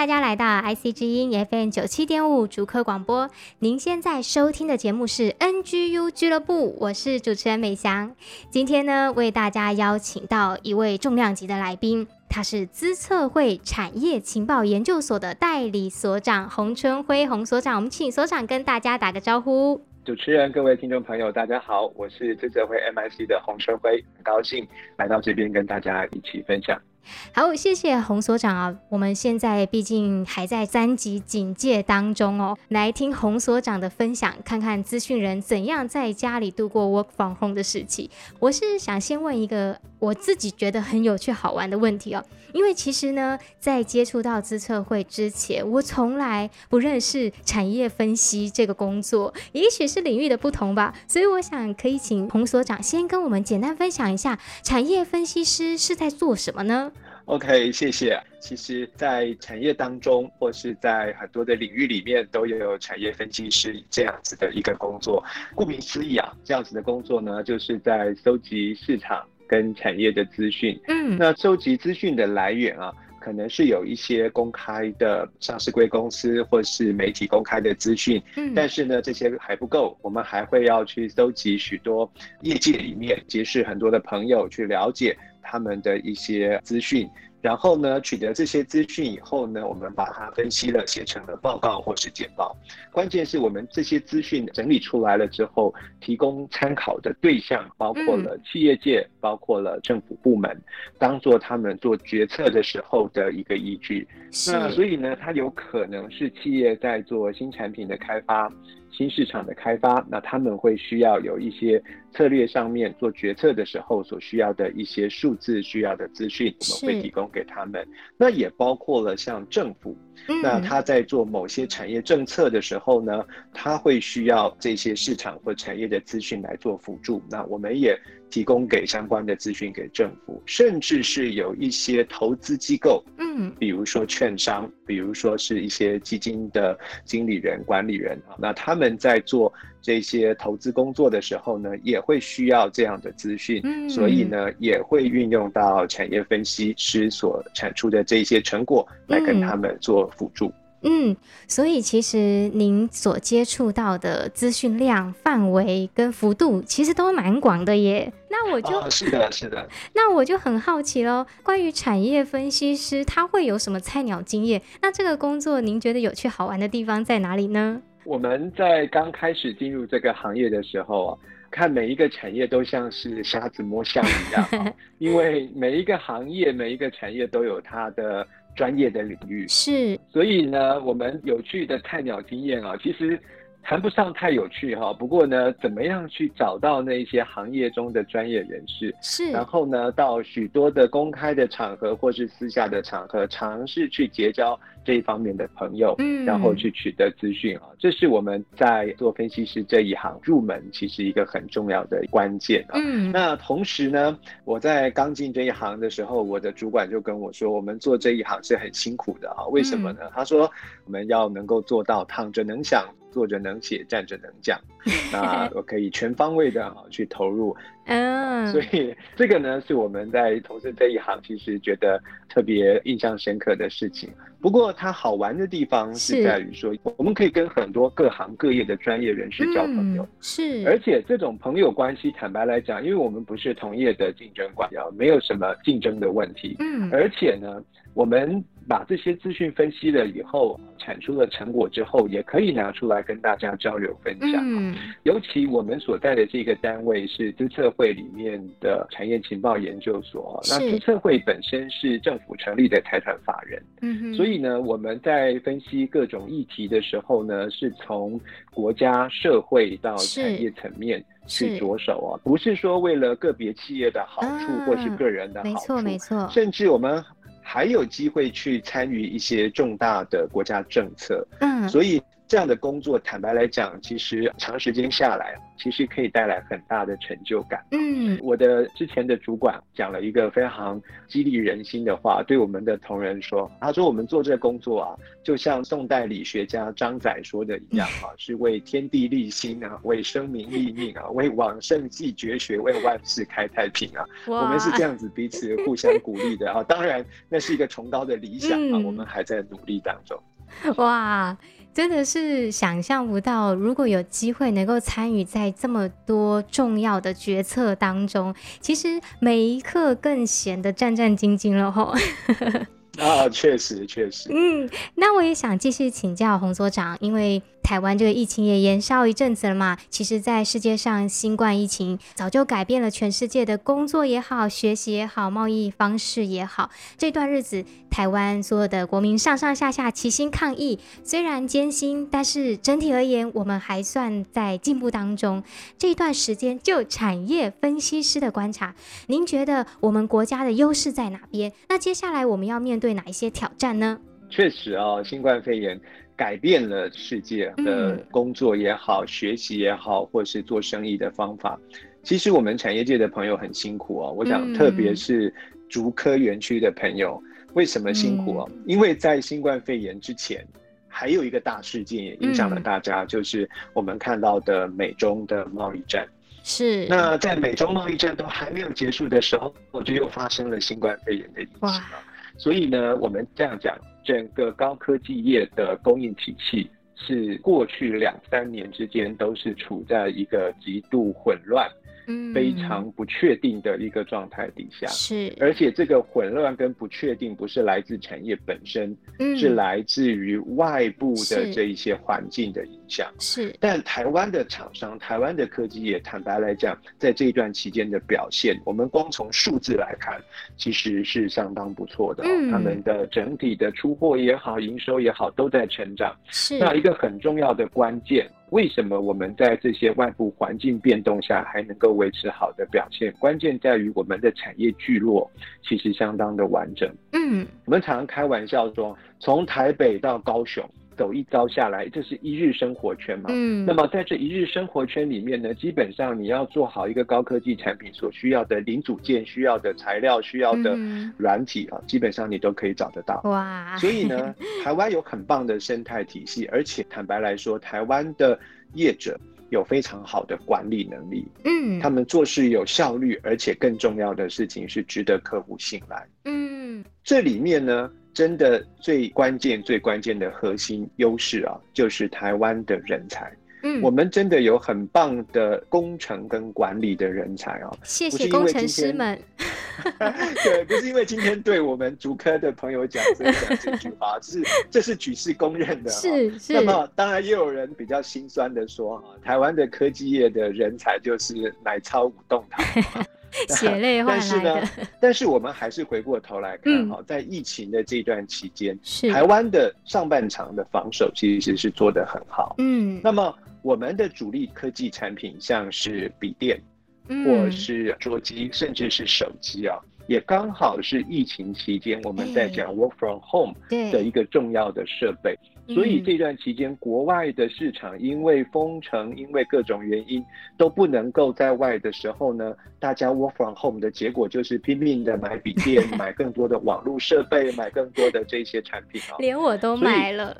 大家来到 IC 之音 FM 九七点五竹科广播。您现在收听的节目是 NGU 俱乐部，我是主持人美翔。今天呢，为大家邀请到一位重量级的来宾，他是资策会产业情报研究所的代理所长洪春辉洪所长。我们请所长跟大家打个招呼。主持人、各位听众朋友，大家好，我是资策会 MIC 的洪春辉，很高兴来到这边跟大家一起分享。好，谢谢洪所长啊！我们现在毕竟还在三级警戒当中哦，来听洪所长的分享，看看资讯人怎样在家里度过 work from home 的时期。我是想先问一个我自己觉得很有趣好玩的问题哦，因为其实呢，在接触到资策会之前，我从来不认识产业分析这个工作，也许是领域的不同吧。所以我想可以请洪所长先跟我们简单分享一下，产业分析师是在做什么呢？OK，谢谢。其实，在产业当中，或是在很多的领域里面，都有产业分析师这样子的一个工作。顾名思义啊，这样子的工作呢，就是在收集市场跟产业的资讯。嗯，那收集资讯的来源啊，可能是有一些公开的上市贵公司或是媒体公开的资讯。嗯，但是呢，这些还不够，我们还会要去收集许多业界里面结识很多的朋友，去了解他们的一些资讯。然后呢，取得这些资讯以后呢，我们把它分析了，写成了报告或是简报。关键是我们这些资讯整理出来了之后，提供参考的对象包括了企业界，嗯、包括了政府部门，当做他们做决策的时候的一个依据。那所以呢，它有可能是企业在做新产品的开发。新市场的开发，那他们会需要有一些策略上面做决策的时候所需要的一些数字需要的资讯，我们会提供给他们。那也包括了像政府，那他在做某些产业政策的时候呢，他会需要这些市场或产业的资讯来做辅助。那我们也。提供给相关的资讯给政府，甚至是有一些投资机构，嗯，比如说券商，比如说是一些基金的经理人、管理人啊，那他们在做这些投资工作的时候呢，也会需要这样的资讯，嗯，所以呢，也会运用到产业分析师所产出的这些成果来跟他们做辅助。嗯，所以其实您所接触到的资讯量范围跟幅度其实都蛮广的耶。那我就、哦、是的，是的。那我就很好奇喽，关于产业分析师，他会有什么菜鸟经验？那这个工作您觉得有趣好玩的地方在哪里呢？我们在刚开始进入这个行业的时候啊，看每一个产业都像是瞎子摸象一样，因为每一个行业、每一个产业都有它的。专业的领域是，所以呢，我们有趣的菜鸟经验啊，其实谈不上太有趣哈。不过呢，怎么样去找到那些行业中的专业人士，是，然后呢，到许多的公开的场合或是私下的场合，尝试去结交。这一方面的朋友，嗯，然后去取得资讯啊，这是我们在做分析师这一行入门其实一个很重要的关键啊。嗯，那同时呢，我在刚进这一行的时候，我的主管就跟我说，我们做这一行是很辛苦的啊。为什么呢？他说我们要能够做到躺着能想，坐着能写，站着能讲，那我可以全方位的去投入。嗯，所以这个呢，是我们在从事这一行其实觉得特别印象深刻的事情。不过它好玩的地方是在于说，我们可以跟很多各行各业的专业人士交朋友。是，而且这种朋友关系，坦白来讲，因为我们不是同业的竞争关系，没有什么竞争的问题。嗯，而且呢，我们。把这些资讯分析了以后，产出了成果之后，也可以拿出来跟大家交流分享。嗯，尤其我们所在的这个单位是资策会里面的产业情报研究所，那资策会本身是政府成立的财团法人，嗯，所以呢，我们在分析各种议题的时候呢，是从国家、社会到产业层面去着手啊，不是说为了个别企业的好处或是个人的好处，没错没错，甚至我们。还有机会去参与一些重大的国家政策，嗯，所以。这样的工作，坦白来讲，其实长时间下来，其实可以带来很大的成就感。嗯，我的之前的主管讲了一个非常激励人心的话，对我们的同仁说：“他说我们做这个工作啊，就像宋代理学家张载说的一样啊，是为天地立心啊，为生民立命啊，为往圣继绝学，为万世开太平啊。我们是这样子彼此互相鼓励的啊。当然，那是一个崇高的理想啊，我们还在努力当中。哇。”真的是想象不到，如果有机会能够参与在这么多重要的决策当中，其实每一刻更显得战战兢兢了吼。啊，确实确实。嗯，那我也想继续请教洪所长，因为。台湾这个疫情也延烧一阵子了嘛，其实，在世界上，新冠疫情早就改变了全世界的工作也好、学习也好、贸易方式也好。这段日子，台湾所有的国民上上下下齐心抗疫，虽然艰辛，但是整体而言，我们还算在进步当中。这段时间，就产业分析师的观察，您觉得我们国家的优势在哪边？那接下来我们要面对哪一些挑战呢？确实啊，新冠肺炎。改变了世界的工作也好，嗯、学习也好，或是做生意的方法。其实我们产业界的朋友很辛苦哦。我想，特别是竹科园区的朋友，嗯、为什么辛苦哦？嗯、因为在新冠肺炎之前，还有一个大事件也影响了大家，嗯、就是我们看到的美中的贸易战。是。那在美中贸易战都还没有结束的时候，我就又发生了新冠肺炎的疫情了。所以呢，我们这样讲。整个高科技业的供应体系是过去两三年之间都是处在一个极度混乱。非常不确定的一个状态底下，是，而且这个混乱跟不确定不是来自产业本身，嗯，是来自于外部的这一些环境的影响，是。但台湾的厂商，台湾的科技业，坦白来讲，在这一段期间的表现，我们光从数字来看，其实是相当不错的，嗯，他们的整体的出货也好，营收也好，都在成长，是。那一个很重要的关键。为什么我们在这些外部环境变动下还能够维持好的表现？关键在于我们的产业聚落其实相当的完整。嗯，我们常常开玩笑说，从台北到高雄。走一遭下来，这是一日生活圈嘛？嗯，那么在这一日生活圈里面呢，基本上你要做好一个高科技产品所需要的零组件、需要的材料、需要的软体啊，嗯、基本上你都可以找得到。哇！所以呢，台湾有很棒的生态体系，而且坦白来说，台湾的业者有非常好的管理能力。嗯，他们做事有效率，而且更重要的事情是值得客户信赖。嗯，这里面呢。真的最关键、最关键的核心优势啊，就是台湾的人才。嗯，我们真的有很棒的工程跟管理的人才啊。谢谢工程师们。对，不是因为今天对我们主科的朋友讲这讲这句话，是这是举世公认的。是是。那么当然也有人比较心酸的说哈，台湾的科技业的人才就是奶超舞动堂。血泪换来的。但是呢，但是我们还是回过头来看哈，在疫情的这段期间，是台湾的上半场的防守其实是做得很好。嗯，那么我们的主力科技产品，像是笔电，或是桌机，甚至是手机啊，也刚好是疫情期间我们在讲 work from home 的一个重要的设备。所以这段期间，国外的市场因为封城，因为各种原因都不能够在外的时候呢，大家 work from home 的结果就是拼命的买笔电，买更多的网络设备，买更多的这些产品啊，连我都买了。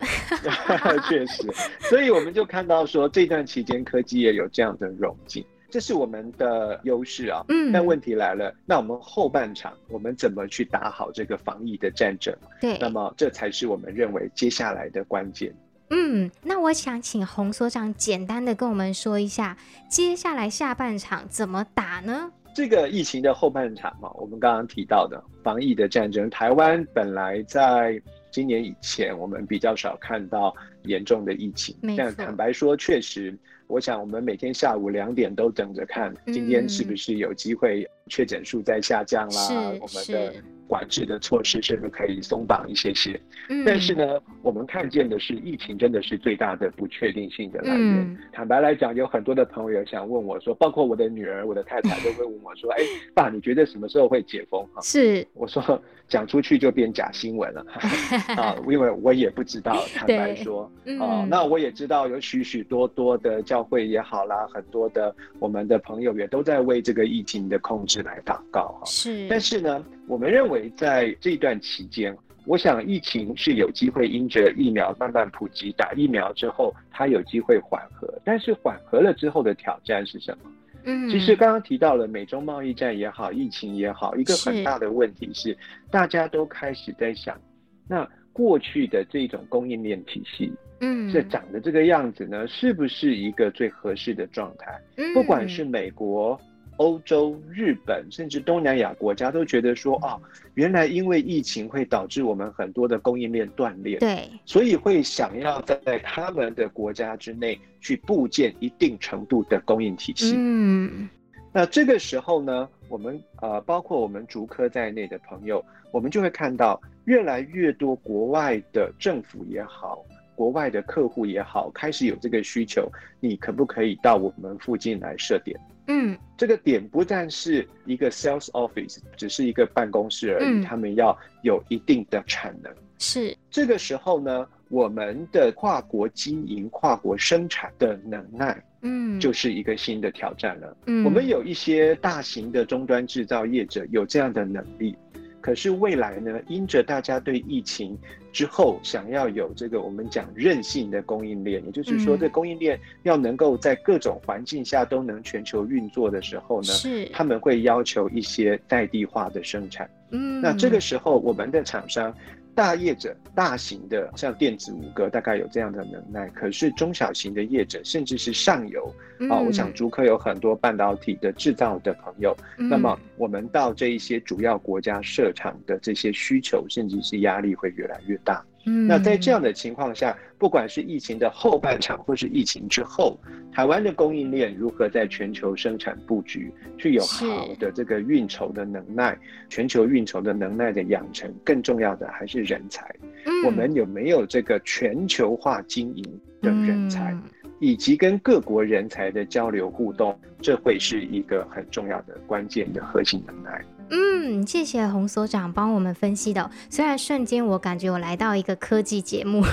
确实，所以我们就看到说，这段期间科技也有这样的融景。这是我们的优势啊，嗯，但问题来了，那我们后半场我们怎么去打好这个防疫的战争？对，那么这才是我们认为接下来的关键。嗯，那我想请洪所长简单的跟我们说一下，接下来下半场怎么打呢？这个疫情的后半场嘛，我们刚刚提到的防疫的战争，台湾本来在今年以前我们比较少看到严重的疫情。但坦白说，确实，我想我们每天下午两点都等着看，今天是不是有机会确诊数在下降啦？嗯、我们的。管制的措施是不是可以松绑一些些？嗯，但是呢，我们看见的是疫情真的是最大的不确定性的来源。嗯，坦白来讲，有很多的朋友想问我说，包括我的女儿、我的太太都会问我说：“哎，爸，你觉得什么时候会解封？”哈，是，我说讲出去就变假新闻了 啊，因为我也不知道。坦白说，啊，那我也知道有许许多多的教会也好啦，很多的我们的朋友也都在为这个疫情的控制来祷告哈。是，但是呢，我们认为在这段期间，我想疫情是有机会因着疫苗慢慢普及，打疫苗之后，它有机会缓和。但是缓和了之后的挑战是什么？嗯，其实刚刚提到了美中贸易战也好，疫情也好，一个很大的问题是，大家都开始在想，那过去的这种供应链体系，嗯，这长的这个样子呢，是不是一个最合适的状态？嗯，不管是美国。欧洲、日本甚至东南亚国家都觉得说啊，原来因为疫情会导致我们很多的供应链断裂，对，所以会想要在他们的国家之内去构建一定程度的供应体系。嗯，那这个时候呢，我们呃，包括我们竹科在内的朋友，我们就会看到越来越多国外的政府也好。国外的客户也好，开始有这个需求，你可不可以到我们附近来设点？嗯，这个点不但是一个 sales office，只是一个办公室而已，嗯，他们要有一定的产能。是这个时候呢，我们的跨国经营、跨国生产的能耐，嗯，就是一个新的挑战了。嗯，我们有一些大型的终端制造业者有这样的能力。可是未来呢，因着大家对疫情之后想要有这个我们讲韧性的供应链，也就是说，这供应链要能够在各种环境下都能全球运作的时候呢，是他们会要求一些在地化的生产。嗯，那这个时候我们的厂商。大业者、大型的像电子五哥，大概有这样的能耐。可是中小型的业者，甚至是上游、嗯、啊，我想竹科有很多半导体的制造的朋友。嗯、那么我们到这一些主要国家设厂的这些需求，甚至是压力会越来越大。嗯，那在这样的情况下，不管是疫情的后半场，或是疫情之后，台湾的供应链如何在全球生产布局，具有好的这个运筹的能耐，全球运筹的能耐的养成，更重要的还是人才。嗯，我们有没有这个全球化经营的人才，以及跟各国人才的交流互动，这会是一个很重要的关键的核心能耐。嗯，谢谢洪所长帮我们分析的。虽然瞬间我感觉我来到一个科技节目。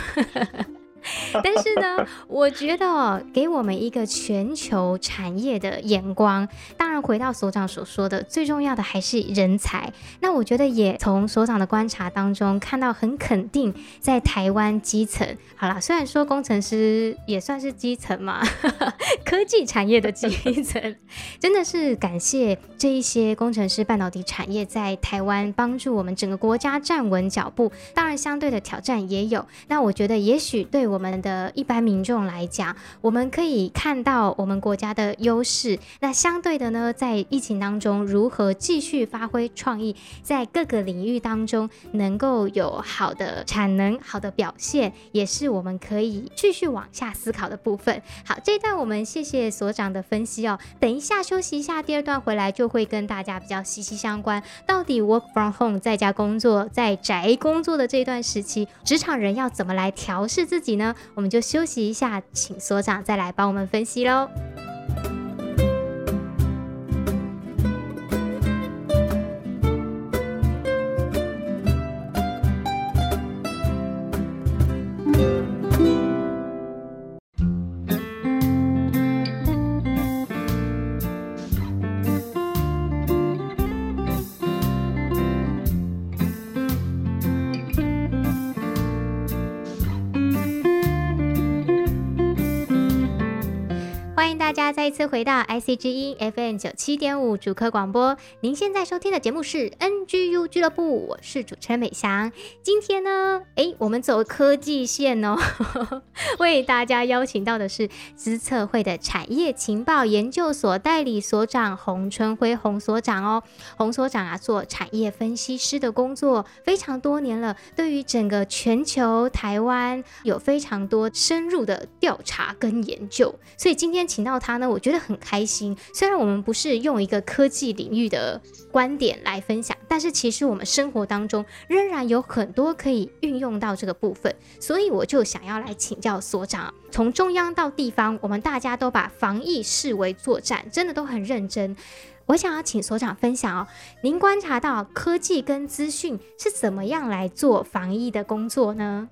但是呢，我觉得给我们一个全球产业的眼光。当然，回到所长所说的，最重要的还是人才。那我觉得也从所长的观察当中看到很肯定，在台湾基层，好啦，虽然说工程师也算是基层嘛，科技产业的基层，真的是感谢这一些工程师半导体产业在台湾帮助我们整个国家站稳脚步。当然，相对的挑战也有。那我觉得，也许对我。我们的的一般民众来讲，我们可以看到我们国家的优势。那相对的呢，在疫情当中，如何继续发挥创意，在各个领域当中能够有好的产能、好的表现，也是我们可以继续往下思考的部分。好，这一段我们谢谢所长的分析哦。等一下休息一下，第二段回来就会跟大家比较息息相关。到底 work from home 在家工作，在宅工作的这段时期，职场人要怎么来调试自己呢？我们就休息一下，请所长再来帮我们分析喽。欢迎大家再一次回到 IC 之音 FM 九七点五主科广播。您现在收听的节目是 NGU 俱乐部，我是主持人美翔。今天呢，诶，我们走科技线哦，为大家邀请到的是资策会的产业情报研究所代理所长洪春辉洪所长哦。洪所长啊，做产业分析师的工作非常多年了，对于整个全球台湾有非常多深入的调查跟研究，所以今天。请到他呢，我觉得很开心。虽然我们不是用一个科技领域的观点来分享，但是其实我们生活当中仍然有很多可以运用到这个部分。所以我就想要来请教所长，从中央到地方，我们大家都把防疫视为作战，真的都很认真。我想要请所长分享哦，您观察到科技跟资讯是怎么样来做防疫的工作呢？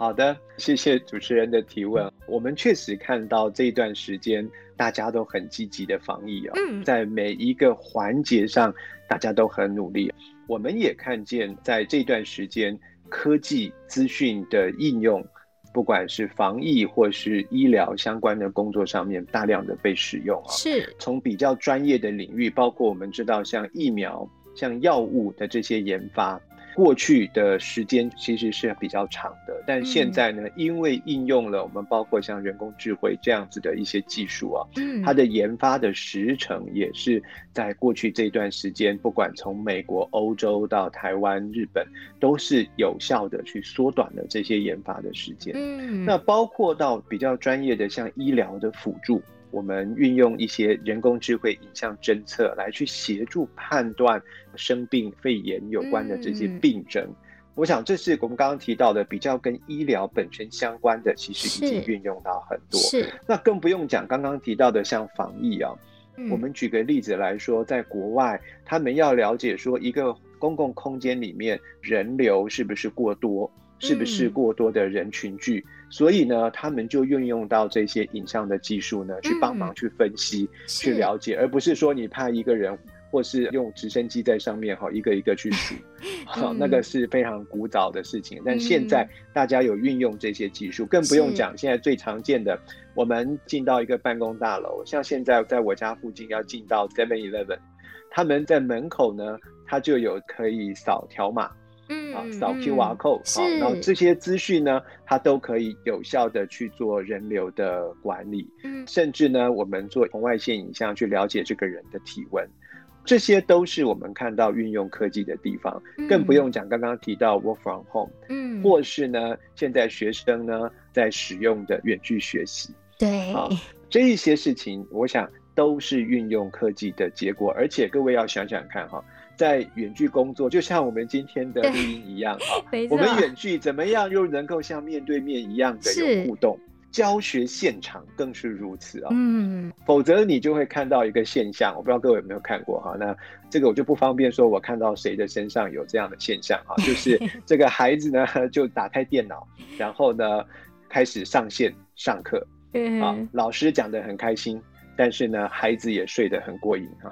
好的，谢谢主持人的提问。我们确实看到这一段时间大家都很积极的防疫哦，在每一个环节上大家都很努力。我们也看见在这段时间科技资讯的应用，不管是防疫或是医疗相关的工作上面，大量的被使用啊。是从比较专业的领域，包括我们知道像疫苗、像药物的这些研发。过去的时间其实是比较长的，但现在呢，因为应用了我们包括像人工智慧这样子的一些技术啊，它的研发的时程也是在过去这段时间，不管从美国、欧洲到台湾、日本，都是有效的去缩短了这些研发的时间。嗯，那包括到比较专业的像医疗的辅助。我们运用一些人工智慧影像侦测来去协助判断生病肺炎有关的这些病症，嗯、我想这是我们刚刚提到的比较跟医疗本身相关的，其实已经运用到很多。是，那更不用讲刚刚提到的像防疫啊，嗯、我们举个例子来说，在国外他们要了解说一个公共空间里面人流是不是过多。是不是过多的人群聚？嗯、所以呢，他们就运用到这些影像的技术呢，去帮忙去分析、嗯、去了解，而不是说你派一个人，或是用直升机在上面哈，一个一个去数，好、嗯，那个是非常古早的事情。但现在大家有运用这些技术，更不用讲现在最常见的，我们进到一个办公大楼，像现在在我家附近要进到 Seven Eleven，他们在门口呢，他就有可以扫条码。嗯，啊，扫 QR code，好，然后这些资讯呢，它都可以有效的去做人流的管理，嗯，甚至呢，我们做红外线影像去了解这个人的体温，这些都是我们看到运用科技的地方，更不用讲刚刚提到 work from home，嗯，或是呢，现在学生呢在使用的远距学习，对，啊，这一些事情，我想都是运用科技的结果，而且各位要想想看哈。在远距工作，就像我们今天的录音一样啊，我们远距怎么样又能够像面对面一样的有互动？教学现场更是如此啊。嗯，否则你就会看到一个现象，我不知道各位有没有看过哈。那这个我就不方便说，我看到谁的身上有这样的现象哈，就是这个孩子呢 就打开电脑，然后呢开始上线上课，啊，老师讲的很开心，但是呢孩子也睡得很过瘾哈，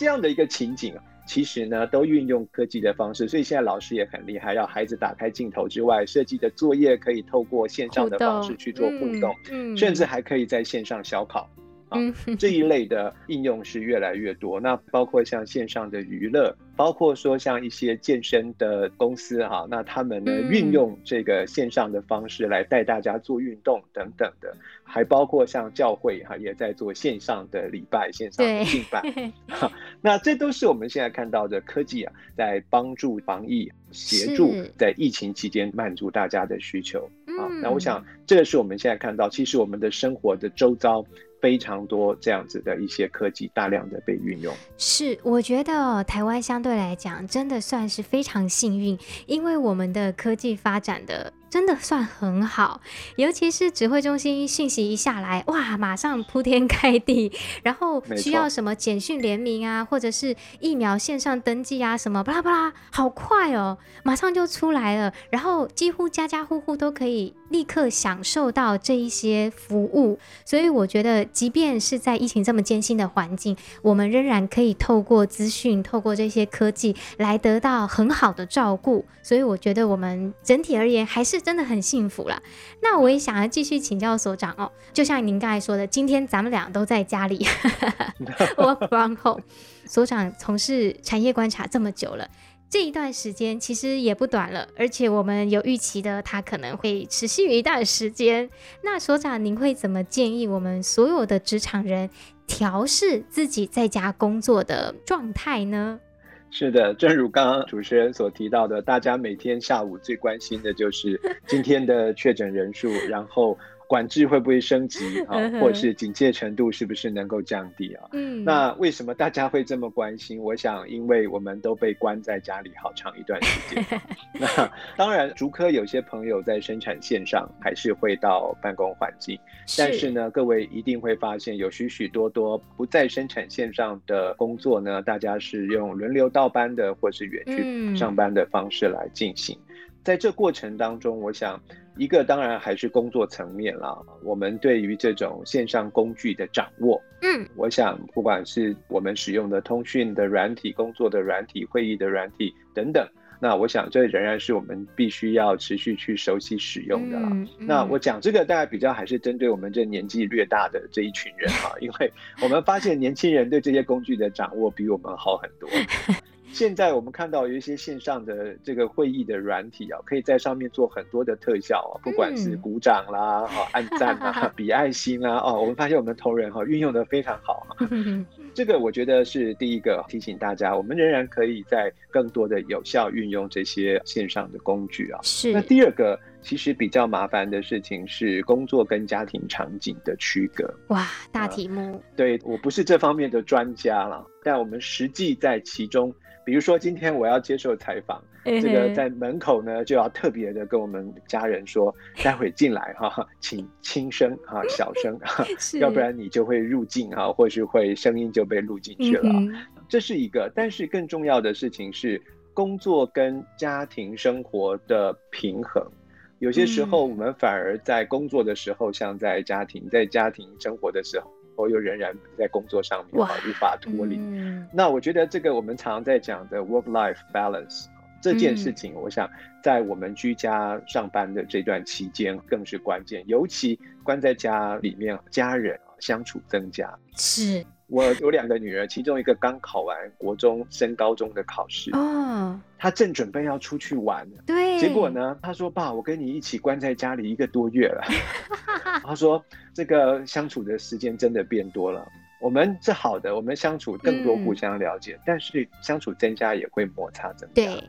这样的一个情景啊。其实呢，都运用科技的方式，所以现在老师也很厉害，让孩子打开镜头之外，设计的作业可以透过线上的方式去做互动，嗯嗯、甚至还可以在线上小考。啊，这一类的应用是越来越多。那包括像线上的娱乐，包括说像一些健身的公司哈，那他们呢运用这个线上的方式来带大家做运动等等的，还包括像教会哈也在做线上的礼拜、线上的敬拜。哈，那这都是我们现在看到的科技啊，在帮助防疫，协助在疫情期间满足大家的需求。啊，那我想这个是我们现在看到，其实我们的生活的周遭。非常多这样子的一些科技，大量的被运用。是，我觉得台湾相对来讲，真的算是非常幸运，因为我们的科技发展的。真的算很好，尤其是指挥中心信息一下来，哇，马上铺天盖地，然后需要什么简讯联名啊，或者是疫苗线上登记啊，什么巴拉巴拉，好快哦，马上就出来了，然后几乎家家户户都可以立刻享受到这一些服务，所以我觉得，即便是在疫情这么艰辛的环境，我们仍然可以透过资讯，透过这些科技来得到很好的照顾，所以我觉得我们整体而言还是。真的很幸福了。那我也想要继续请教所长哦，就像您刚才说的，今天咱们俩都在家里 work from home。所长从事产业观察这么久了。这一段时间其实也不短了，而且我们有预期的，它可能会持续一段时间。那所长，您会怎么建议我们所有的职场人调试自己在家工作的状态呢？是的，正如刚刚主持人所提到的，大家每天下午最关心的就是今天的确诊人数，然后。管制会不会升级 啊？或者是警戒程度是不是能够降低啊？嗯，那为什么大家会这么关心？我想，因为我们都被关在家里好长一段时间。那当然，竹科有些朋友在生产线上还是会到办公环境，但是呢，各位一定会发现有许许多多不在生产线上的工作呢，大家是用轮流倒班的，或是远距上班的方式来进行。在这过程当中，我想。一个当然还是工作层面啦，我们对于这种线上工具的掌握，嗯，我想不管是我们使用的通讯的软体、工作的软体、会议的软体等等，那我想这仍然是我们必须要持续去熟悉使用的啦。嗯嗯、那我讲这个大概比较还是针对我们这年纪略大的这一群人哈，因为我们发现年轻人对这些工具的掌握比我们好很多。现在我们看到有一些线上的这个会议的软体啊，可以在上面做很多的特效啊，不管是鼓掌啦、啊、按赞啊、比爱心啊，哦，我们发现我们的同仁哈运用的非常好哈。这个我觉得是第一个提醒大家，我们仍然可以在更多的有效运用这些线上的工具啊。是。那第二个其实比较麻烦的事情是工作跟家庭场景的区隔。哇，大题目。呃、对，我不是这方面的专家了，但我们实际在其中。比如说，今天我要接受采访，这个在门口呢就要特别的跟我们家人说，待会进来哈，请轻声哈，小声，要不然你就会入镜哈，或是会声音就被录进去了。这是一个，但是更重要的事情是工作跟家庭生活的平衡。有些时候我们反而在工作的时候像在家庭，在家庭生活的时候。又仍然在工作上面啊，无法脱离。嗯、那我觉得这个我们常常在讲的 work-life balance 这件事情，我想在我们居家上班的这段期间更是关键，尤其关在家里面，家人相处增加。是。我有两个女儿，其中一个刚考完国中升高中的考试，哦，她正准备要出去玩，对，结果呢，她说：“爸，我跟你一起关在家里一个多月了。”她说：“这个相处的时间真的变多了。我们是好的，我们相处更多，互相了解，嗯、但是相处增加也会摩擦增加。对，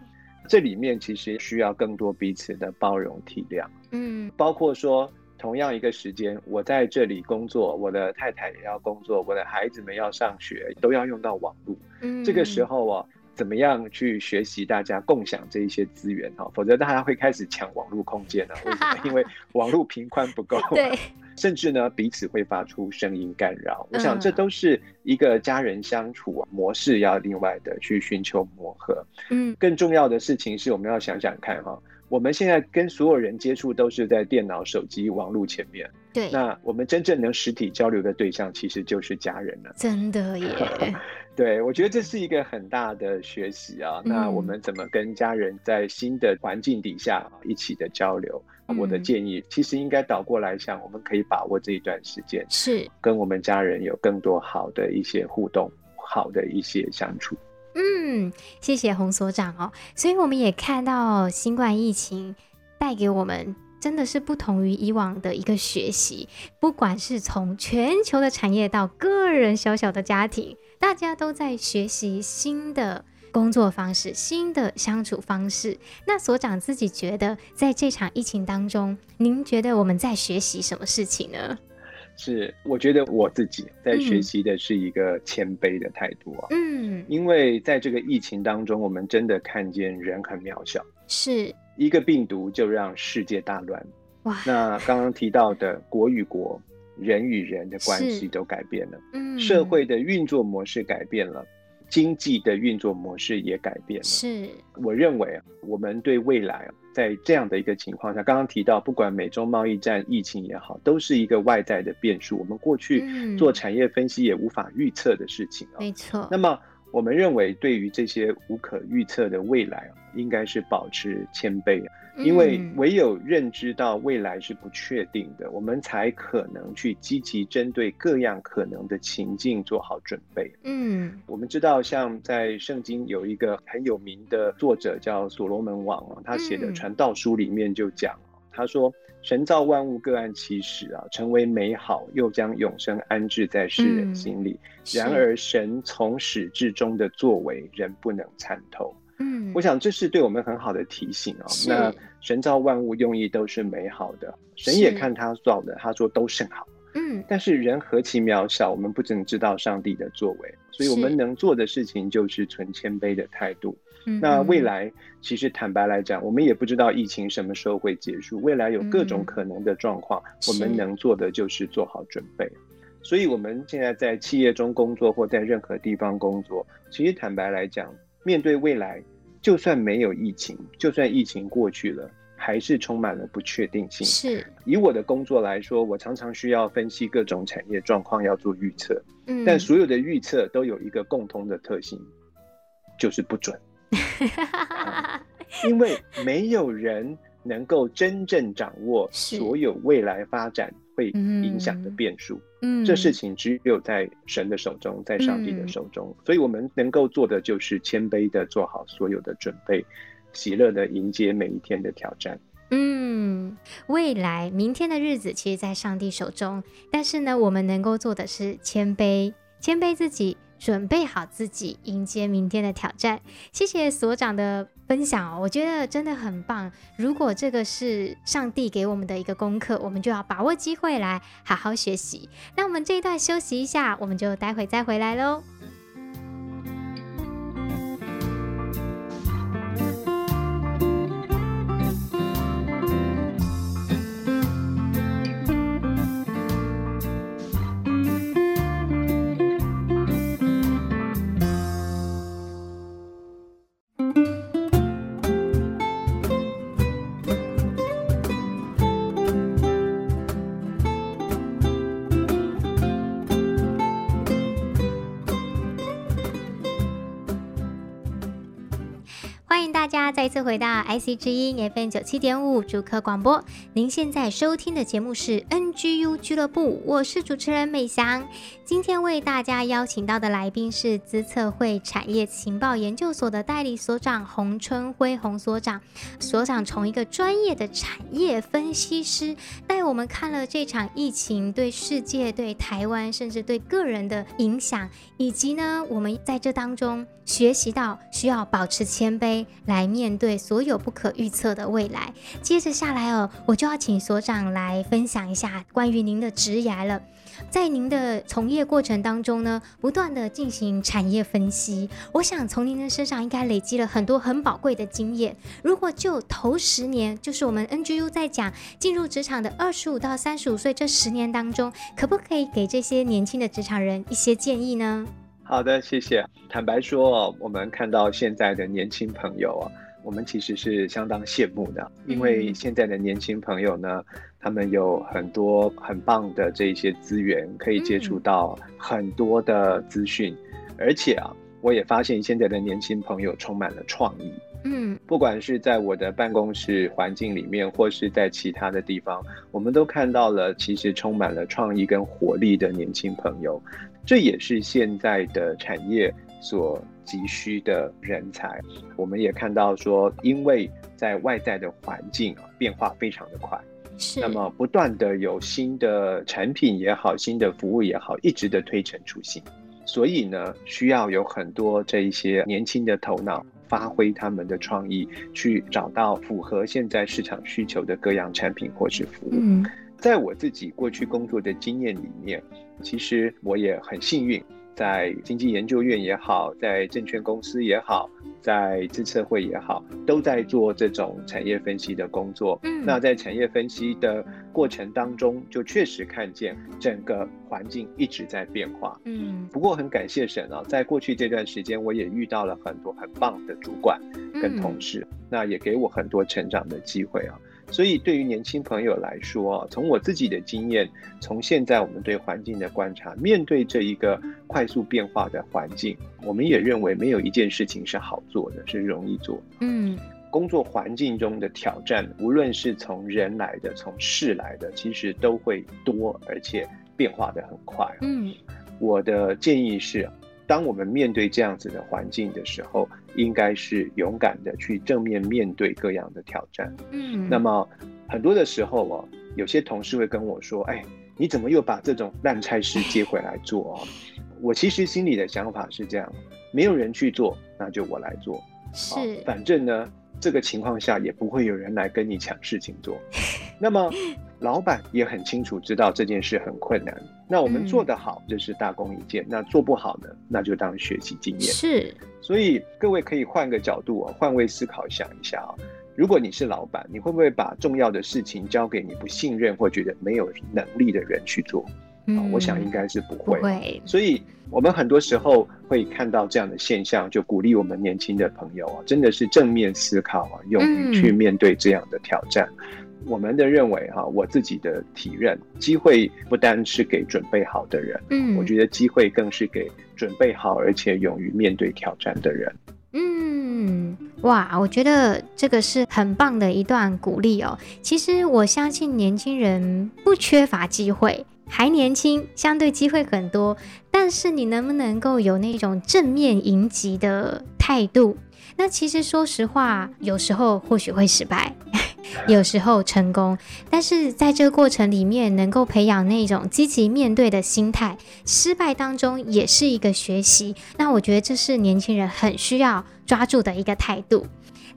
这里面其实需要更多彼此的包容体谅。嗯，包括说。”同样一个时间，我在这里工作，我的太太也要工作，我的孩子们要上学，都要用到网络。嗯，这个时候啊，怎么样去学习大家共享这一些资源哈？否则大家会开始抢网络空间了。为什么？因为网络频宽不够。对。甚至呢，彼此会发出声音干扰。我想这都是一个家人相处模式要另外的去寻求磨合。嗯，更重要的事情是我们要想想看哈。我们现在跟所有人接触都是在电脑、手机、网络前面。对，那我们真正能实体交流的对象其实就是家人了。真的耶。对，我觉得这是一个很大的学习啊。那我们怎么跟家人在新的环境底下一起的交流？我的建议其实应该倒过来想，我们可以把握这一段时间，是跟我们家人有更多好的一些互动，好的一些相处。嗯，谢谢洪所长哦。所以我们也看到新冠疫情带给我们真的是不同于以往的一个学习，不管是从全球的产业到个人小小的家庭，大家都在学习新的工作方式、新的相处方式。那所长自己觉得，在这场疫情当中，您觉得我们在学习什么事情呢？是，我觉得我自己在学习的是一个谦卑的态度啊。嗯，因为在这个疫情当中，我们真的看见人很渺小，是一个病毒就让世界大乱。哇，那刚刚提到的国与国、人与人的关系都改变了，嗯，社会的运作模式改变了。经济的运作模式也改变了。是，我认为啊，我们对未来在这样的一个情况下，刚刚提到，不管美中贸易战、疫情也好，都是一个外在的变数。我们过去做产业分析也无法预测的事情啊。没错。那么我们认为对于这些无可预测的未来，应该是保持谦卑。因为唯有认知到未来是不确定的，我们才可能去积极针对各样可能的情境做好准备。嗯，我们知道，像在圣经有一个很有名的作者叫所罗门王啊，他写的《传道书》里面就讲，他说：“神造万物各按其时啊，成为美好，又将永生安置在世人心里。然而，神从始至终的作为，人不能参透。”嗯，我想这是对我们很好的提醒啊。那神造万物用意都是美好的，神也看他造的，他说都甚好。嗯，但是人何其渺小，我们不只知道上帝的作为，所以我们能做的事情就是存谦卑的态度。那未来其实坦白来讲，我们也不知道疫情什么时候会结束，未来有各种可能的状况，我们能做的就是做好准备。所以我们现在在企业中工作或在任何地方工作，其实坦白来讲，面对未来。就算没有疫情，就算疫情过去了，还是充满了不确定性。是，以我的工作来说，我常常需要分析各种产业状况，要做预测。嗯，但所有的预测都有一个共通的特性，就是不准。因为没有人能够真正掌握所有未来发展会影响的变数。嗯，这事情只有在神的手中，在上帝的手中，嗯、所以我们能够做的就是谦卑的做好所有的准备，喜乐的迎接每一天的挑战。嗯，未来明天的日子其实，在上帝手中，但是呢，我们能够做的是谦卑，谦卑自己。准备好自己，迎接明天的挑战。谢谢所长的分享哦，我觉得真的很棒。如果这个是上帝给我们的一个功课，我们就要把握机会来好好学习。那我们这一段休息一下，我们就待会再回来喽。再次回到 IC 之音 FM 九七点五主客广播，您现在收听的节目是 NGU 俱乐部，我是主持人美翔。今天为大家邀请到的来宾是资策会产业情报研究所的代理所长洪春辉洪所长。所长从一个专业的产业分析师，带我们看了这场疫情对世界、对台湾，甚至对个人的影响，以及呢，我们在这当中。学习到需要保持谦卑来面对所有不可预测的未来。接着下来哦，我就要请所长来分享一下关于您的职涯了。在您的从业过程当中呢，不断的进行产业分析，我想从您的身上应该累积了很多很宝贵的经验。如果就头十年，就是我们 NGU 在讲进入职场的二十五到三十五岁这十年当中，可不可以给这些年轻的职场人一些建议呢？好的，谢谢。坦白说，我们看到现在的年轻朋友啊，我们其实是相当羡慕的，因为现在的年轻朋友呢，他们有很多很棒的这些资源，可以接触到很多的资讯，而且啊，我也发现现在的年轻朋友充满了创意。嗯，不管是在我的办公室环境里面，或是在其他的地方，我们都看到了其实充满了创意跟活力的年轻朋友。这也是现在的产业所急需的人才。我们也看到说，因为在外在的环境啊变化非常的快，是那么不断的有新的产品也好，新的服务也好，一直的推陈出新。所以呢，需要有很多这一些年轻的头脑，发挥他们的创意，去找到符合现在市场需求的各样产品或是服务。嗯。在我自己过去工作的经验里面，其实我也很幸运，在经济研究院也好，在证券公司也好，在资策会也好，都在做这种产业分析的工作。嗯，那在产业分析的过程当中，就确实看见整个环境一直在变化。嗯，不过很感谢神啊，在过去这段时间，我也遇到了很多很棒的主管跟同事，那也给我很多成长的机会啊。所以对于年轻朋友来说，从我自己的经验，从现在我们对环境的观察，面对这一个快速变化的环境，我们也认为没有一件事情是好做的，是容易做的。嗯。工作环境中的挑战，无论是从人来的，从事来的，其实都会多，而且变化的很快。嗯，我的建议是，当我们面对这样子的环境的时候，应该是勇敢的去正面面对各样的挑战。嗯，那么很多的时候哦，有些同事会跟我说：“哎，你怎么又把这种烂差事接回来做哦？”我其实心里的想法是这样：没有人去做，那就我来做。是，反正呢。这个情况下也不会有人来跟你抢事情做，那么 老板也很清楚知道这件事很困难。那我们做得好就是大功一件，嗯、那做不好呢，那就当学习经验。是，所以各位可以换个角度啊，换位思考想一下啊，如果你是老板，你会不会把重要的事情交给你不信任或觉得没有能力的人去做？嗯，我想应该是不会。不会。所以。我们很多时候会看到这样的现象，就鼓励我们年轻的朋友啊，真的是正面思考啊，勇于去面对这样的挑战。嗯、我们的认为哈，我自己的体认，机会不单是给准备好的人，嗯，我觉得机会更是给准备好而且勇于面对挑战的人。嗯，哇，我觉得这个是很棒的一段鼓励哦。其实我相信年轻人不缺乏机会。还年轻，相对机会很多，但是你能不能够有那种正面迎击的态度？那其实说实话，有时候或许会失败，有时候成功，但是在这个过程里面，能够培养那种积极面对的心态，失败当中也是一个学习。那我觉得这是年轻人很需要抓住的一个态度。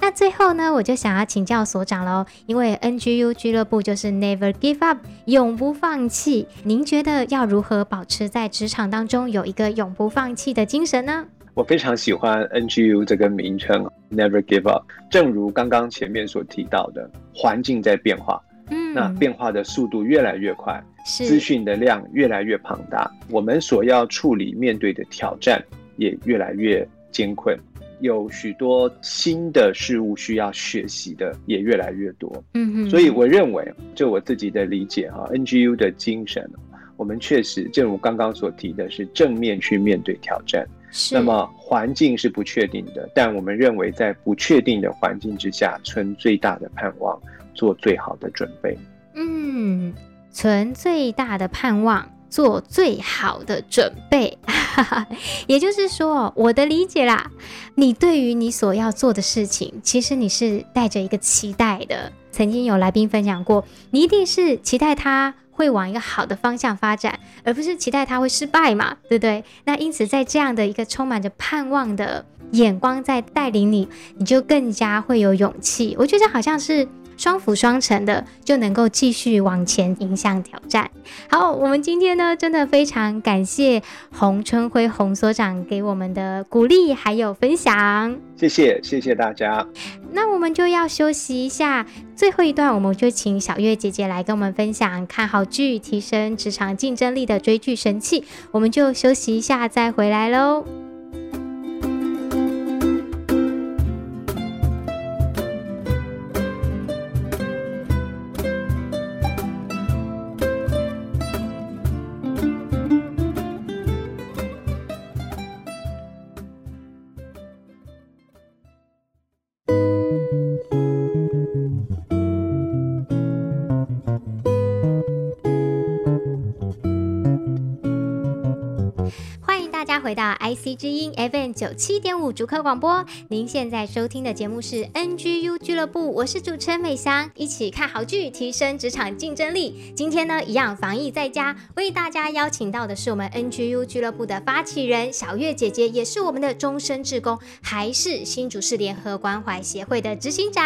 那最后呢，我就想要请教所长喽，因为 NGU 俱乐部就是 Never Give Up，永不放弃。您觉得要如何保持在职场当中有一个永不放弃的精神呢？我非常喜欢 NGU 这个名称 Never Give Up。正如刚刚前面所提到的，环境在变化，嗯，那变化的速度越来越快，是资讯的量越来越庞大，我们所要处理面对的挑战也越来越艰困。有许多新的事物需要学习的也越来越多，嗯哼，所以我认为，就我自己的理解哈，NGU 的精神，我们确实正如刚刚所提的，是正面去面对挑战。是。那么环境是不确定的，但我们认为在不确定的环境之下，存最大的盼望，做最好的准备。嗯，存最大的盼望。做最好的准备，也就是说，我的理解啦，你对于你所要做的事情，其实你是带着一个期待的。曾经有来宾分享过，你一定是期待他会往一个好的方向发展，而不是期待它会失败嘛，对不对？那因此，在这样的一个充满着盼望的眼光在带领你，你就更加会有勇气。我觉得好像是。双辅双成的，就能够继续往前迎向挑战。好，我们今天呢，真的非常感谢洪春辉洪所长给我们的鼓励还有分享。谢谢，谢谢大家。那我们就要休息一下，最后一段我们就请小月姐姐来跟我们分享看好剧、提升职场竞争力的追剧神器。我们就休息一下，再回来喽。IC 之音 FM 九七点五竹科广播，您现在收听的节目是 NGU 俱乐部，我是主持人美香，一起看好剧，提升职场竞争力。今天呢，一样防疫在家，为大家邀请到的是我们 NGU 俱乐部的发起人小月姐姐，也是我们的终身志工，还是新竹市联合关怀协会的执行长。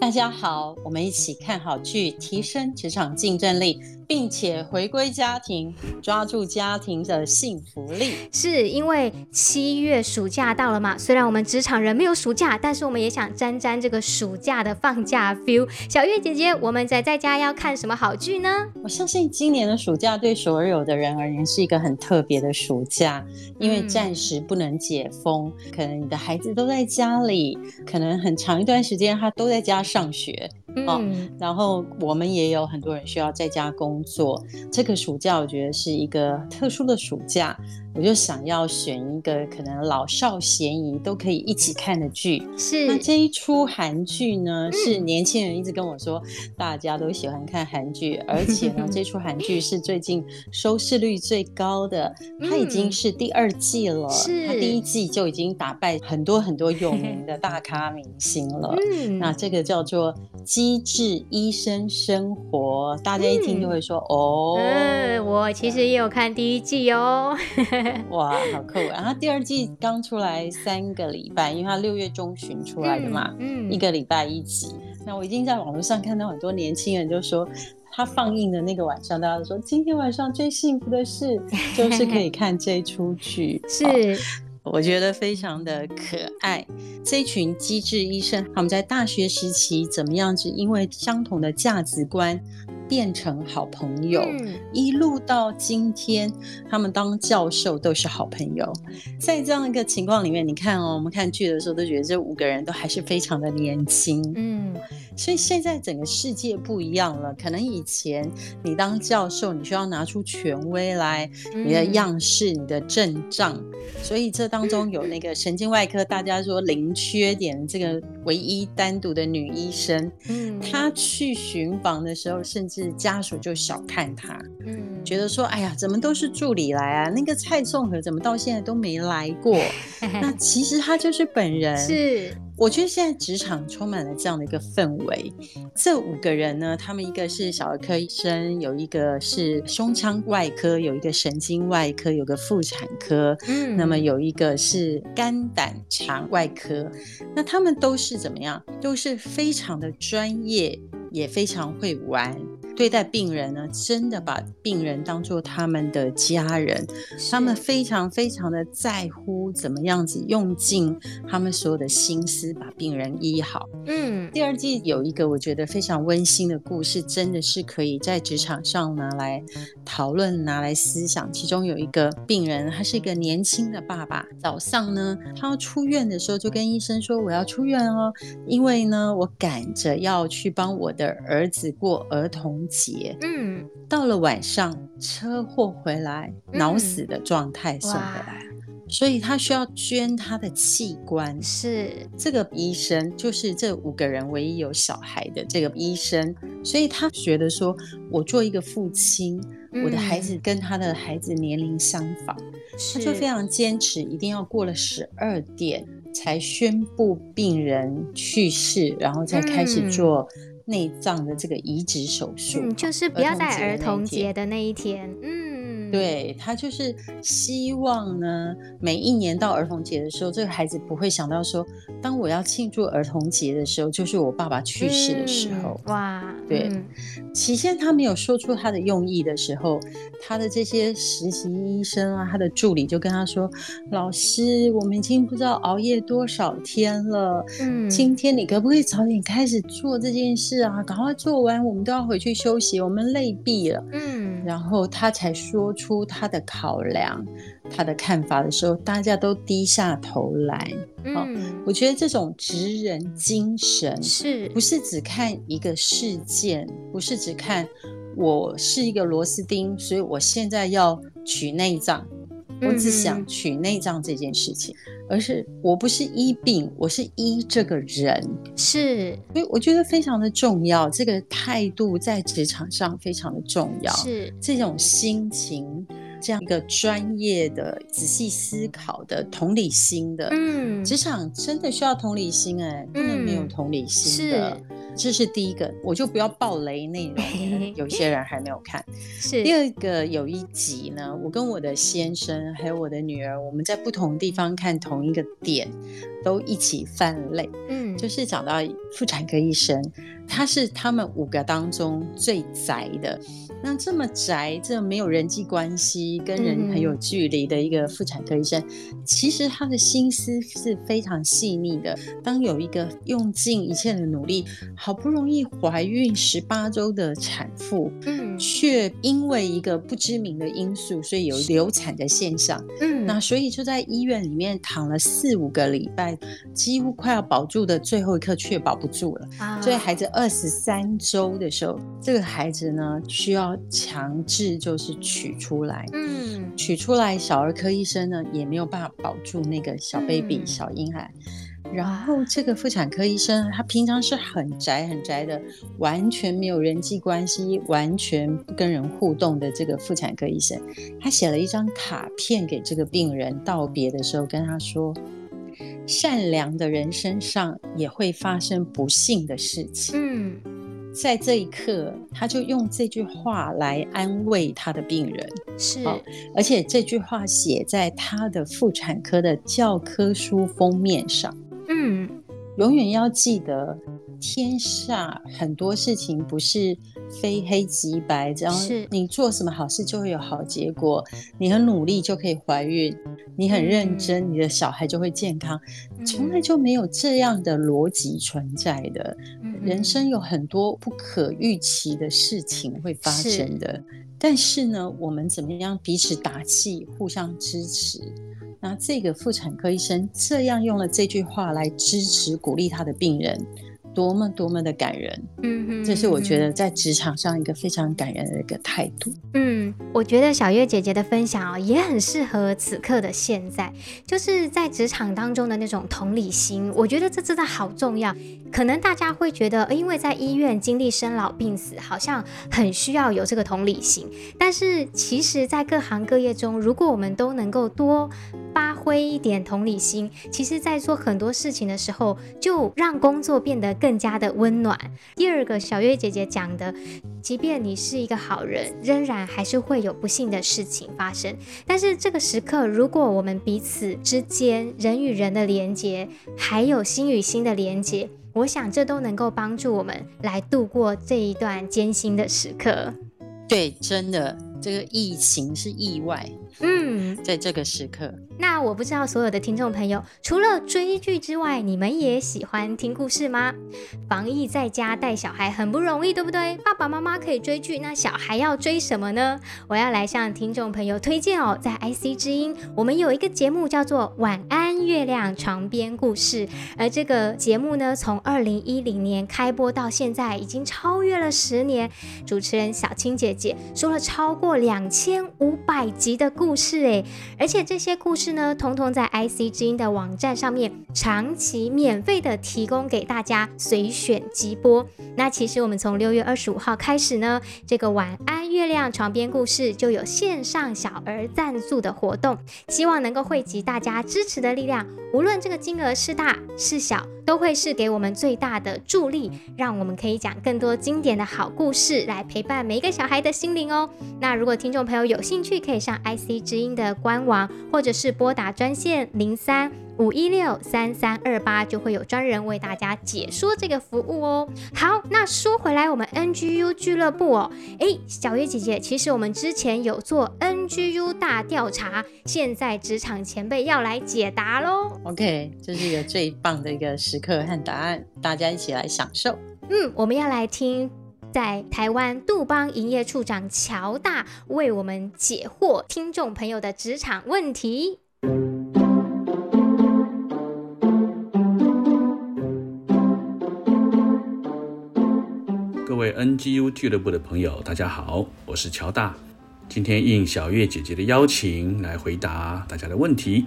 大家好，我们一起看好剧，提升职场竞争力。并且回归家庭，抓住家庭的幸福力。是因为七月暑假到了嘛？虽然我们职场人没有暑假，但是我们也想沾沾这个暑假的放假 feel。小月姐姐，我们宅在家要看什么好剧呢？我相信今年的暑假对所有的人而言是一个很特别的暑假，因为暂时不能解封，嗯、可能你的孩子都在家里，可能很长一段时间他都在家上学。哦，然后我们也有很多人需要在家工作。这个暑假我觉得是一个特殊的暑假，我就想要选一个可能老少咸宜都可以一起看的剧。是，那这一出韩剧呢，是年轻人一直跟我说，大家都喜欢看韩剧，而且呢，这出韩剧是最近收视率最高的，它已经是第二季了。是，它第一季就已经打败很多很多有名的大咖明星了。嗯，那这个叫做。机智医生生活，大家一听就会说、嗯、哦。嗯，我其实也有看第一季哦。哇，好酷！然后第二季刚出来三个礼拜，因为它六月中旬出来的嘛，嗯，嗯一个礼拜一集。那我已经在网络上看到很多年轻人就说，他放映的那个晚上，大家都说今天晚上最幸福的事 就是可以看这出剧。是。哦我觉得非常的可爱。这一群机智医生，他们在大学时期怎么样子？因为相同的价值观。变成好朋友，嗯，一路到今天，他们当教授都是好朋友。在这样一个情况里面，你看哦，我们看剧的时候都觉得这五个人都还是非常的年轻。嗯，所以现在整个世界不一样了。可能以前你当教授，你需要拿出权威来，你的样式、你的阵仗。所以这当中有那个神经外科，大家说零缺点，这个唯一单独的女医生，嗯，她去巡房的时候，甚至。是家属就小看他，嗯，觉得说，哎呀，怎么都是助理来啊？那个蔡颂和怎么到现在都没来过？那其实他就是本人。是，我觉得现在职场充满了这样的一个氛围。这五个人呢，他们一个是小儿科医生，有一个是胸腔外科，有一个神经外科，有个妇产科，嗯，那么有一个是肝胆肠外科。那他们都是怎么样？都是非常的专业，也非常会玩。对待病人呢，真的把病人当做他们的家人，他们非常非常的在乎怎么样子用尽他们所有的心思把病人医好。嗯，第二季有一个我觉得非常温馨的故事，真的是可以在职场上拿来讨论、拿来思想。其中有一个病人，他是一个年轻的爸爸，早上呢，他要出院的时候就跟医生说：“我要出院哦，因为呢，我赶着要去帮我的儿子过儿童。”节，嗯，到了晚上，车祸回来，脑死的状态送回来，嗯，所以他需要捐他的器官。是。这个医生，就是这五个人唯一有小孩的这个医生，所以他觉得说，我做一个父亲，嗯，我的孩子跟他的孩子年龄相仿，他就非常坚持，一定要过了十二点才宣布病人去世，然后再开始做。内脏的这个移植手术，嗯，就是不要在儿童节的那一天，嗯。对，他就是希望呢，每一年到儿童节的时候，这个孩子不会想到说，当我要庆祝儿童节的时候，就是我爸爸去世的时候。嗯、哇，对，嗯、起先他没有说出他的用意的时候，他的这些实习医生啊，他的助理就跟他说：“老师，我们已经不知道熬夜多少天了，嗯，今天你可不可以早点开始做这件事啊？赶快做完，我们都要回去休息，我们累毙了。”嗯，然后他才说。出他的考量，他的看法的时候，大家都低下头来。嗯，哦，我觉得这种职人精神是不是只看一个事件，不是只看我是一个螺丝钉，所以我现在要取内脏，我只想取内脏这件事情，嗯，而是我不是医病，我是医这个人，是，所以我觉得非常的重要，这个态度在职场上非常的重要，是这种心情。这样一个专业的、仔细思考的、同理心的，嗯，职场真的需要同理心哎、欸，不能没有同理心的。嗯、是，这是第一个，我就不要爆雷内容，有些人还没有看。是第二个，有一集呢，我跟我的先生还有我的女儿，我们在不同地方看同一个点，都一起犯泪。嗯，就是讲到妇产科医生，他是他们五个当中最宅的。那这么宅，这没有人际关系，跟人很有距离的一个妇产科医生，其实他的心思是非常细腻的。当有一个用尽一切的努力，好不容易怀孕十八周的产妇，嗯，却因为一个不知名的因素，所以有流产的现象，嗯，那所以就在医院里面躺了四五个礼拜，几乎快要保住的最后一刻却保不住了。啊、所以孩子二十三周的时候，这个孩子呢需要强制就是取出来。嗯，取出来，小儿科医生呢也没有办法保住那个小 baby、嗯、小婴孩。然后这个妇产科医生，他平常是很宅很宅的，完全没有人际关系，完全不跟人互动的这个妇产科医生，他写了一张卡片给这个病人，道别的时候跟他说：“善良的人身上也会发生不幸的事情。”嗯，在这一刻，他就用这句话来安慰他的病人。是，而且这句话写在他的妇产科的教科书封面上。嗯，永远要记得，天下很多事情不是非黑即白，只要你做什么好事就会有好结果，你很努力就可以怀孕，你很认真，嗯、你的小孩就会健康，从来就没有这样的逻辑存在的。嗯、人生有很多不可预期的事情会发生的，是但是呢，我们怎么样彼此打气，互相支持？那这个妇产科医生这样用了这句话来支持鼓励他的病人，多么多么的感人。嗯哼，这是我觉得在职场上一个非常感人的一个态度。嗯，我觉得小月姐姐的分享啊，也很适合此刻的现在，就是在职场当中的那种同理心。我觉得这真的好重要。可能大家会觉得，因为在医院经历生老病死，好像很需要有这个同理心。但是其实，在各行各业中，如果我们都能够多发挥一点同理心，其实，在做很多事情的时候，就让工作变得更更加的温暖。第二个，小月姐姐讲的，即便你是一个好人，仍然还是会有不幸的事情发生。但是这个时刻，如果我们彼此之间人与人的连接，还有心与心的连接，我想这都能够帮助我们来度过这一段艰辛的时刻。对，真的，这个疫情是意外。嗯，在这个时刻。那我不知道所有的听众朋友，除了追剧之外，你们也喜欢听故事吗？防疫在家带小孩很不容易，对不对？爸爸妈妈可以追剧，那小孩要追什么呢？我要来向听众朋友推荐哦，在 IC 之音，我们有一个节目叫做《晚安月亮床边故事》，而这个节目呢，从二零一零年开播到现在，已经超越了十年。主持人小青姐姐说了超过两千五百集的故故事，诶，而且这些故事。呢，通通在 IC 之音的网站上面长期免费的提供给大家随选即播。那其实我们从六月二十五号开始呢，这个晚安月亮床边故事就有线上小儿赞助的活动，希望能够汇集大家支持的力量，无论这个金额是大是小，都会是给我们最大的助力，让我们可以讲更多经典的好故事来陪伴每一个小孩的心灵哦。那如果听众朋友有兴趣，可以上 IC 之音的官网，或者是。拨打专线零三五一六三三二八，就会有专人为大家解说这个服务哦。好，那说回来，我们 NGU 俱乐部哦，诶，小月姐姐，其实我们之前有做 NGU 大调查，现在职场前辈要来解答喽。OK，这是一个最棒的一个时刻和答案，大家一起来享受。嗯，我们要来听。在台湾杜邦营业处长乔大为我们解惑听众朋友的职场问题。各位 NGU 俱乐部的朋友，大家好，我是乔大。今天应小月姐姐的邀请来回答大家的问题。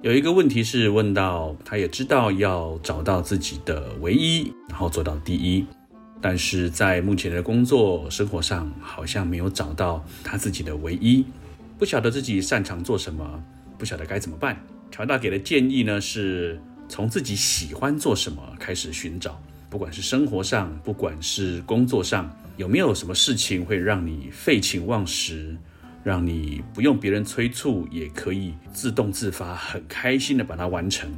有一个问题是问到，他也知道要找到自己的唯一，然后做到第一。但是在目前的工作生活上，好像没有找到他自己的唯一，不晓得自己擅长做什么，不晓得该怎么办。乔大给的建议呢，是从自己喜欢做什么开始寻找，不管是生活上，不管是工作上，有没有什么事情会让你废寝忘食，让你不用别人催促也可以自动自发，很开心的把它完成，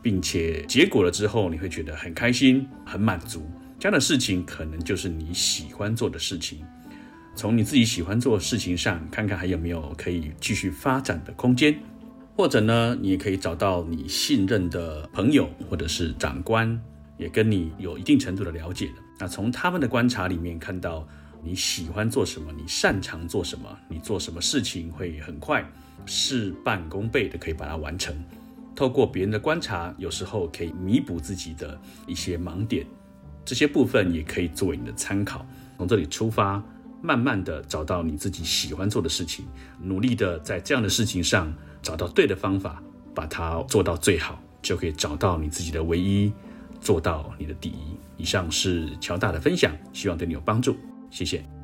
并且结果了之后，你会觉得很开心，很满足。这样的事情可能就是你喜欢做的事情，从你自己喜欢做的事情上，看看还有没有可以继续发展的空间，或者呢，你也可以找到你信任的朋友或者是长官，也跟你有一定程度的了解的。那从他们的观察里面看到，你喜欢做什么，你擅长做什么，你做什么事情会很快事半功倍的可以把它完成。透过别人的观察，有时候可以弥补自己的一些盲点，这些部分也可以作为你的参考。从这里出发，慢慢的找到你自己喜欢做的事情，努力的在这样的事情上找到对的方法，把它做到最好，就可以找到你自己的唯一，做到你的第一。以上是乔大的分享，希望对你有帮助。谢谢。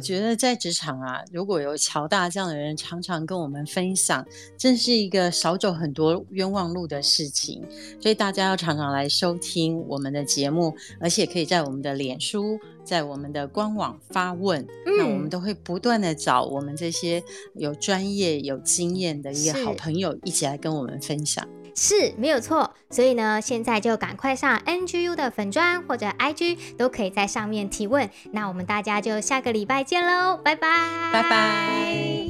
觉得在职场啊，如果有乔大这样的人常常跟我们分享，真是一个少走很多冤枉路的事情。所以大家要常常来收听我们的节目，而且可以在我们的脸书、在我们的官网发问，嗯、那我们都会不断的找我们这些有专业、有经验的一个好朋友一起来跟我们分享。是没有错，所以呢，现在就赶快上 NGU 的粉专或者 IG，都可以在上面提问。那我们大家就下个礼拜见喽，拜拜，拜拜。